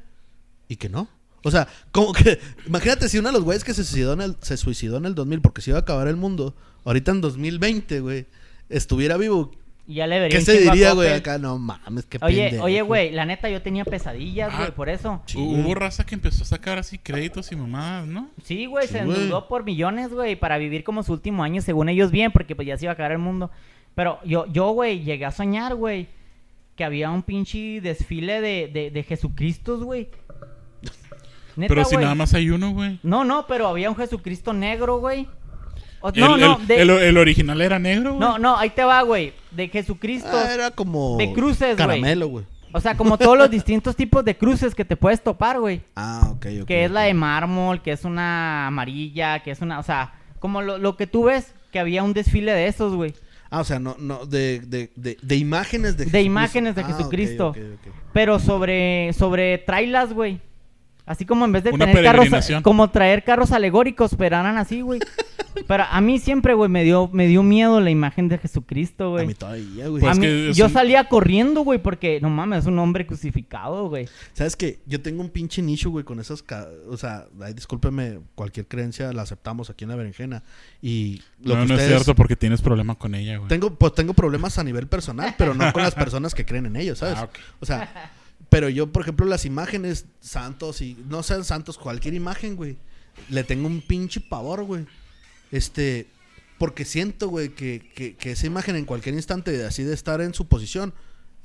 Y que no. O sea, como que... (laughs) Imagínate si uno de los güeyes que se suicidó, en el, se suicidó en el 2000 porque se iba a acabar el mundo, ahorita en 2020, güey, estuviera vivo. Y ya le vería ¿Qué se diría, güey? Acá, no mames, qué Oye, pendejo. oye, güey, la neta yo tenía pesadillas, Ah. güey, por eso. Sí, Hubo raza que empezó a sacar así créditos y mamadas, ¿no? Sí, güey, Sí, se güey. endeudó por millones, güey, para vivir como su último año, según ellos bien, porque pues ya se iba a acabar el mundo. Pero yo, yo, güey, llegué a soñar, güey, que había un pinche desfile de, de, de Jesucristos, güey. Neta, Pero si nada más hay uno, güey. No, no, pero había un Jesucristo negro, güey. O- El, No, no, el- de- el- el original era negro, güey. no, no, ahí te va, güey. De Jesucristo. Ah, era como... De cruces, güey. Caramelo, güey. O sea, como todos los distintos tipos de cruces que te puedes topar, güey. Ah, ok, ok. Que es la de mármol, que es una amarilla, que es una, o sea, como lo, lo que tú ves, que había un desfile de esos, güey. Ah, o sea, no, no, de, de, de, de imágenes de De Jesucristo. imágenes de Ah, ok, Jesucristo. ok. Pero sobre, sobre trailas, güey. Así como en vez de Una tener carros, como traer carros alegóricos, pero eran así, güey. (laughs) Pero a mí siempre, güey, me dio, me dio miedo la imagen de Jesucristo, A güey. mí todavía, güey. Pues A es mí- que es yo un- salía corriendo, güey, porque, no mames, es un hombre crucificado, güey. ¿Sabes qué? Yo tengo un pinche nicho, güey, con esas... ca- O sea, ay, discúlpeme, cualquier creencia la aceptamos aquí en la berenjena. Y lo no, que no es cierto porque tienes problema con ella, güey. Tengo, pues tengo problemas a nivel personal, pero no con las personas que creen en ellos, ¿sabes? Ah. O sea, pero yo, por ejemplo, las imágenes santos y no sean santos, cualquier imagen, güey, le tengo un pinche pavor, güey. Este, porque siento, güey, que, que, que esa imagen en cualquier instante, así de estar en su posición,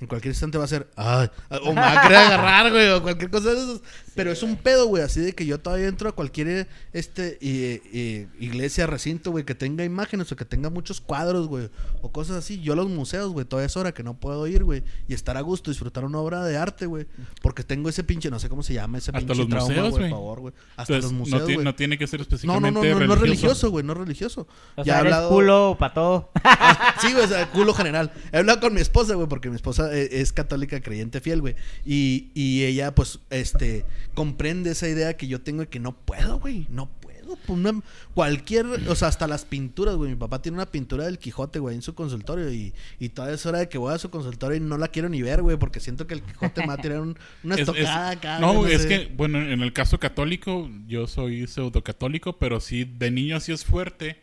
en cualquier instante va a ser, ay, o me va a querer agarrar, güey, o cualquier cosa de esas. Pero es un pedo, güey, así de que yo todavía entro a cualquier este y- y- iglesia, recinto, güey, que tenga imágenes o que tenga muchos cuadros, güey, o cosas así. Yo a los museos, güey, todavía es hora que no puedo ir, güey, y estar a gusto, disfrutar una obra de arte, güey, porque tengo ese pinche, no sé cómo se llama, ese Hasta pinche los trauma, museos, güey, güey. pavor, güey. Hasta Entonces, los no, museos, güey. no tiene que ser No, no, específicamente no, no, no, religioso. no religioso, güey, no religioso. O Ya sea, he eres hablado- culo para todo. (laughs) Ah, sí, güey, o sea, culo general. He hablado con mi esposa, güey, porque mi esposa eh, es católica creyente fiel, güey. Y, y ella, pues, este, comprende esa idea que yo tengo de que no puedo, güey, no puedo. Pues, una- cualquier, o sea, hasta las pinturas, güey. Mi papá tiene una pintura del Quijote, güey, en su consultorio. Y, y todavía es hora de que voy a su consultorio y no la quiero ni ver, güey, porque siento que el Quijote me va a tirar un- una Es- es- estocada acá. no, es sé. que, bueno, en el caso católico, yo soy pseudo católico, pero sí, de niño sí es fuerte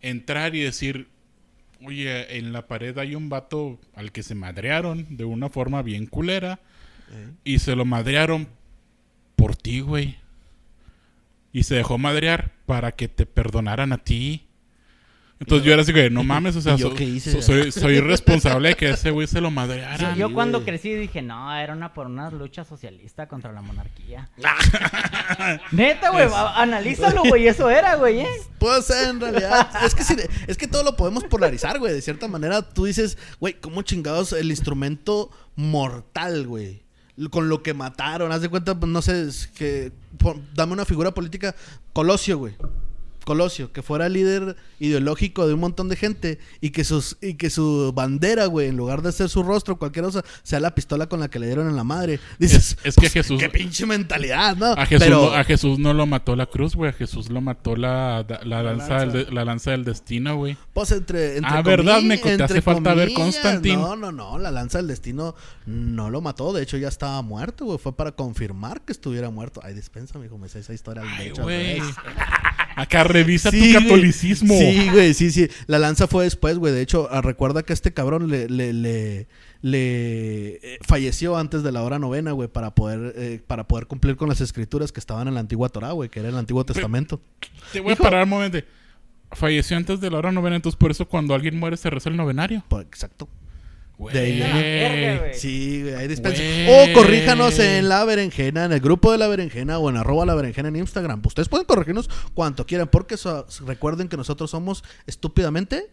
entrar y decir, oye, en la pared hay un vato al que se madrearon de una forma bien culera Eh. y se lo madrearon por ti, güey. Y se dejó madrear para que te perdonaran a ti. Entonces yo era así, güey, no (laughs) mames, o sea, ¿Y yo so- qué hice? so- soy, soy responsable de que ese güey se lo Yo, madrearan. yo cuando güey. crecí dije, no, era una por una lucha socialista contra la monarquía. (laughs) Neta, güey, a- analízalo, güey, eso era, güey, ¿eh? Puede ser, en realidad. es, que sí, es que todo lo podemos polarizar, güey. De cierta manera, tú dices, güey, ¿cómo chingados el instrumento mortal, güey? Con lo que mataron, haz de cuenta, pues, no sé, es que. dame una figura política. Colosio, güey. Colosio, que fuera líder ideológico de un montón de gente y que sus y que su bandera, güey, en lugar de ser su rostro, cualquier cosa, sea la pistola con la que le dieron en la madre. Dices, es que pues, Jesús- qué pinche mentalidad, ¿no? A Jesús, Pero- no, a Jesús no lo mató la cruz, güey. A Jesús lo mató la, la, lanza, Del, de- la lanza del destino, güey. Pues entre, entre Ah, ¿verdad, Meco? Te hace falta ver. Constantine. No, no, no. La lanza del destino no lo mató. De hecho, ya estaba muerto, güey. Fue para confirmar que estuviera muerto. Ay, dispensa, mijo. Me sé esa historia. Ay, (laughs) Acá revisa Sí, tu güey. catolicismo. Sí, güey, sí, sí. La lanza fue después, güey. De hecho, ah, recuerda que este cabrón le, le, le, le, eh, falleció antes de la hora novena, güey, para poder, eh, para poder cumplir con las escrituras que estaban en la antigua Torah, güey, que era el Antiguo Testamento. Te voy Hijo. a parar un momento. Falleció antes de la hora novena, entonces por eso cuando alguien muere se reza el novenario. Exacto. Güey. De ahí viene. Güey. Sí, güey, ahí dispensa. O corríjanos en la berenjena, en el grupo de la berenjena o en arroba la berenjena en Instagram. Ustedes pueden corregirnos cuanto quieran, porque so- recuerden que nosotros somos estúpidamente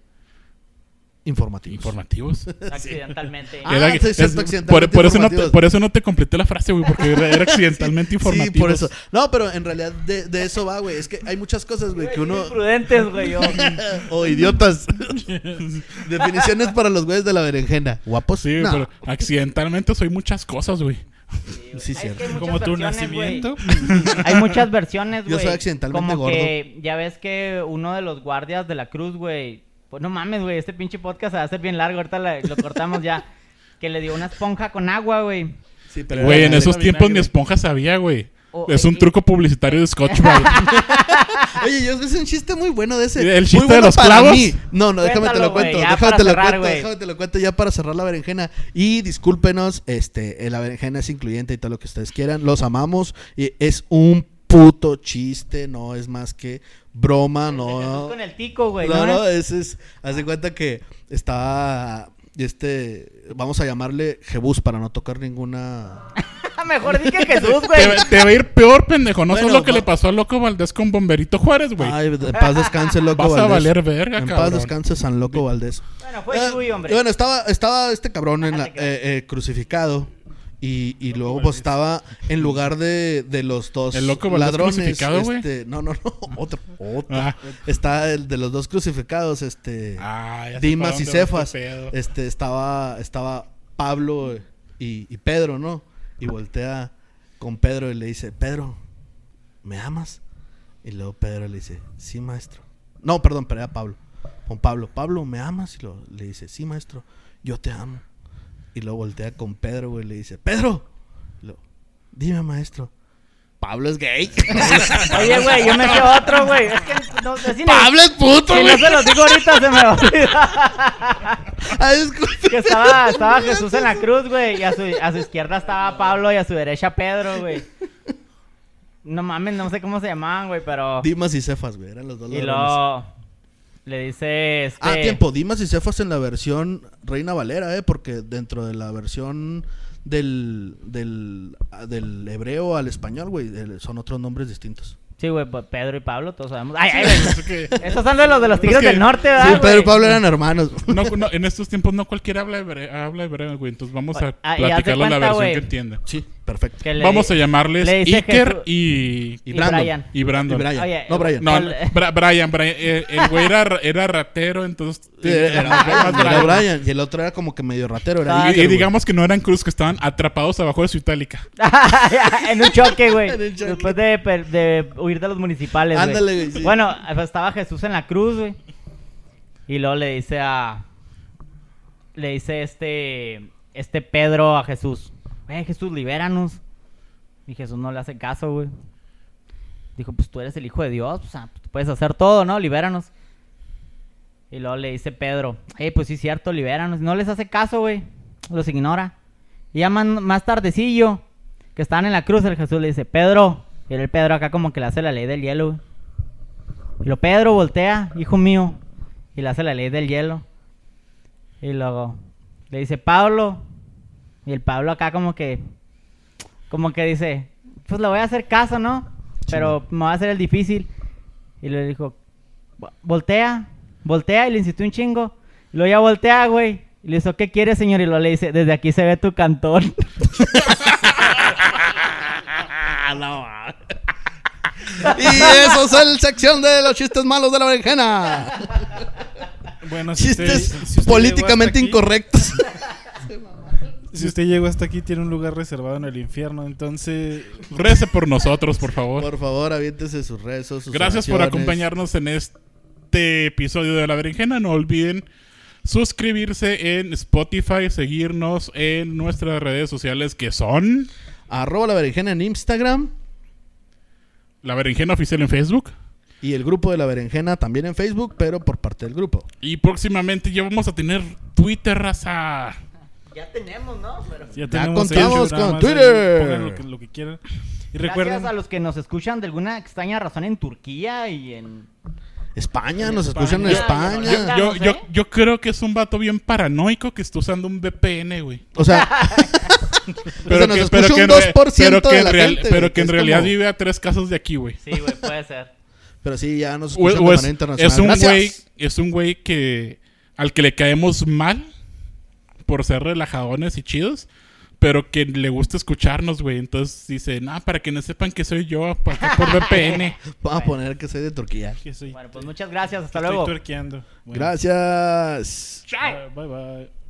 informativos. Informativos. (laughs) Accidentalmente. Ah, Era- sí, es cierto, es- accidentalmente por, por eso no te, informativos. por eso no te completé la frase, güey, porque era, era (laughs) accidentalmente informativo. Sí, por eso. No, pero en realidad de, de eso va, güey. Es que hay muchas cosas, güey, que uno... Prudentes, güey. (laughs) o idiotas. Definiciones para los güeyes de la berenjena. ¿Guapos? Sí, No. pero accidentalmente soy muchas cosas, güey. Sí, cierto. Como tu nacimiento. Hay muchas versiones, güey. Yo soy accidentalmente Como gordo. que ya ves que uno de los guardias de la cruz, güey. Pues no mames, güey. Este pinche podcast se va a hacer bien largo. Ahorita la- lo cortamos ya. (laughs) Que le dio una esponja con agua, güey. Sí, pero Güey, en esos tiempos vinagre. esponja sabía, güey. Es un truco publicitario de Scotch. (laughs) Oye, yo es un chiste muy bueno de ese. ¿El Muy chiste de bueno los para clavos? mí. No, no, déjame te lo cuento. déjame te lo cerrar, cuento. Déjame te lo cuento ya para cerrar la berenjena. Y discúlpenos, este, la berenjena es incluyente y todo lo que ustedes quieran. Los amamos. Y es un puto chiste, no es más que broma, Jesús no. con el tico, güey. No, ¿no? no, ese es. Haz de cuenta que estaba. Este. Vamos a llamarle Jebus para no tocar ninguna. (laughs) Mejor di que Jesús, (laughs) güey. te va a ir peor, pendejo. No Bueno, lo que va- le pasó al loco Valdés con Bomberito Juárez, güey. Ay, en paz descanse, loco Vas a Valdés. valer verga, En paz cabrón. descanse, San Loco Valdés. Bueno, fue Eh, Chuy, hombre. Bueno, estaba, estaba este cabrón en la- Ah, eh, eh, crucificado. Y, y luego pues estaba en lugar de, de los dos ¿El loco ladrones. este, no, no, no, (laughs) otro, otro. Ah. Está el de los dos crucificados, este Ah, Dimas y va Cefas. este. Este estaba, estaba Pablo y, y Pedro, ¿no? Y voltea con Pedro y le dice, Pedro, ¿me amas? Y luego Pedro le dice, sí, maestro. No, perdón, pero era Pablo. Con Pablo, Pablo, ¿me amas? Y lo, le dice, sí, maestro, yo te amo. Y luego voltea con Pedro, güey, y le dice, Pedro, luego, dime, maestro. Pablo es gay. (laughs) Oye, güey, yo me sé otro, güey. Es que no sé si no- Pablo es puto, Si no güey. se los digo ahorita, se me va a olvidar. Disculpe. Que estaba, estaba Jesús en la cruz, güey. Y a su, a su izquierda estaba Pablo y a su derecha Pedro, güey. No mames, no sé cómo se llamaban, güey, pero. Dimas y Cefas, güey, eran los dos Y luego le dice este. Ah, tiempo, Dimas y Cefas en la versión Reina Valera, ¿eh? Porque dentro de la versión del, del, ah, del hebreo al español, güey, son otros nombres distintos. Sí, güey, pues Pedro y Pablo, todos sabemos. Ay, ay, güey. que (laughs) Estos son de los de los tigres que- del norte, Sí, ¿verdad? Pedro y? Pablo eran hermanos. (laughs) no, no, en estos tiempos no cualquiera habla hebreo, habla hebreo, güey. Entonces vamos a Ah, platicarlo en la versión que entienda. Sí, perfecto. Le- Vamos a llamarles Iker y, Y Y Brandon. Brian. y Brandon. Y Brian. Oye, no, Brian. No, El- Bra- Brian, Brian, eh, el güey era, era ratero, entonces... Sí, era, más Brian, era Brian. Y el otro era como que medio ratero. Era Ah, Y, Iker, y güey. digamos que no eran cruz, que estaban atrapados abajo de su itálica. (laughs) en un choque, güey. (laughs) Después de, de huir de los municipales. Ándale, güey, sí. Bueno, estaba Jesús en la cruz, güey. Y luego le dice a... Le dice este... Este Pedro a Jesús. Eh, Jesús, libéranos. Y Jesús no le hace caso, güey. Dijo, pues tú eres el hijo de Dios. Tú puedes hacer todo, ¿no? Libéranos. Y luego le dice Pedro, eh, pues sí, cierto, libéranos. No les hace caso, güey. Los ignora. Y ya man- más tardecillo, que estaban en la cruz, el Jesús le dice, Pedro. Y el Pedro acá como que le hace la ley del hielo, güey. Y lo Pedro voltea, hijo mío. Y le hace la ley del hielo. Y luego le dice, Pablo. Y el Pablo acá como que, como que dice, pues le voy a hacer caso, ¿no? Pero me va a hacer el difícil. Y le dijo, "Vo- voltea, voltea. Y le insistió un chingo. Y luego ya voltea, güey. Y le dijo, ¿qué quieres, señor? Y luego le dice, desde aquí se ve tu cantón. (laughs) (laughs) Y eso es el sección de los chistes malos de la berenjena. Bueno, si usted- Chistes si usted llegó políticamente incorrectos. Si usted llegó hasta aquí, tiene un lugar reservado en el infierno. Entonces, Rece por nosotros, por favor. Por favor, aviéntese sus rezos. sus Gracias por acompañarnos en este episodio de La Berenjena. No olviden suscribirse en Spotify, seguirnos en nuestras redes sociales que son Arroba la berenjena en Instagram. La Berenjena Oficial en Facebook. Y el grupo de la berenjena también en Facebook, pero por parte del grupo. Y próximamente ya vamos a tener Twitter, raza. Ya tenemos, ¿no? Pero... ya tenemos contamos hecho, nada con Twitter. pongan lo que, lo que quieran. Y Gracias recuerden, a los que nos escuchan de alguna extraña razón en Turquía y en... España, En nos España. escuchan en España. yo- Yo, yo, yo creo que es un vato bien paranoico que está usando un VPN, güey. O sea, (laughs) Pero nos que, escucha pero que un en re- 2% pero que de en la real- gente, pero que en realidad como- vive a tres casas de aquí, güey. Sí, güey, puede ser. (laughs) pero sí, ya nos O- escuchan o de es, manera internacional. es un Gracias. güey, es un güey que al que le caemos mal por ser relajadones y chidos, pero que le gusta escucharnos, güey. Entonces dice, no, para que no sepan que soy yo, por, (laughs) por VPN. Vamos a poner que soy de Turquía. Soy- Bueno, pues muchas gracias. Hasta estoy luego. tuerqueando. Bueno, Gracias. Bye bye.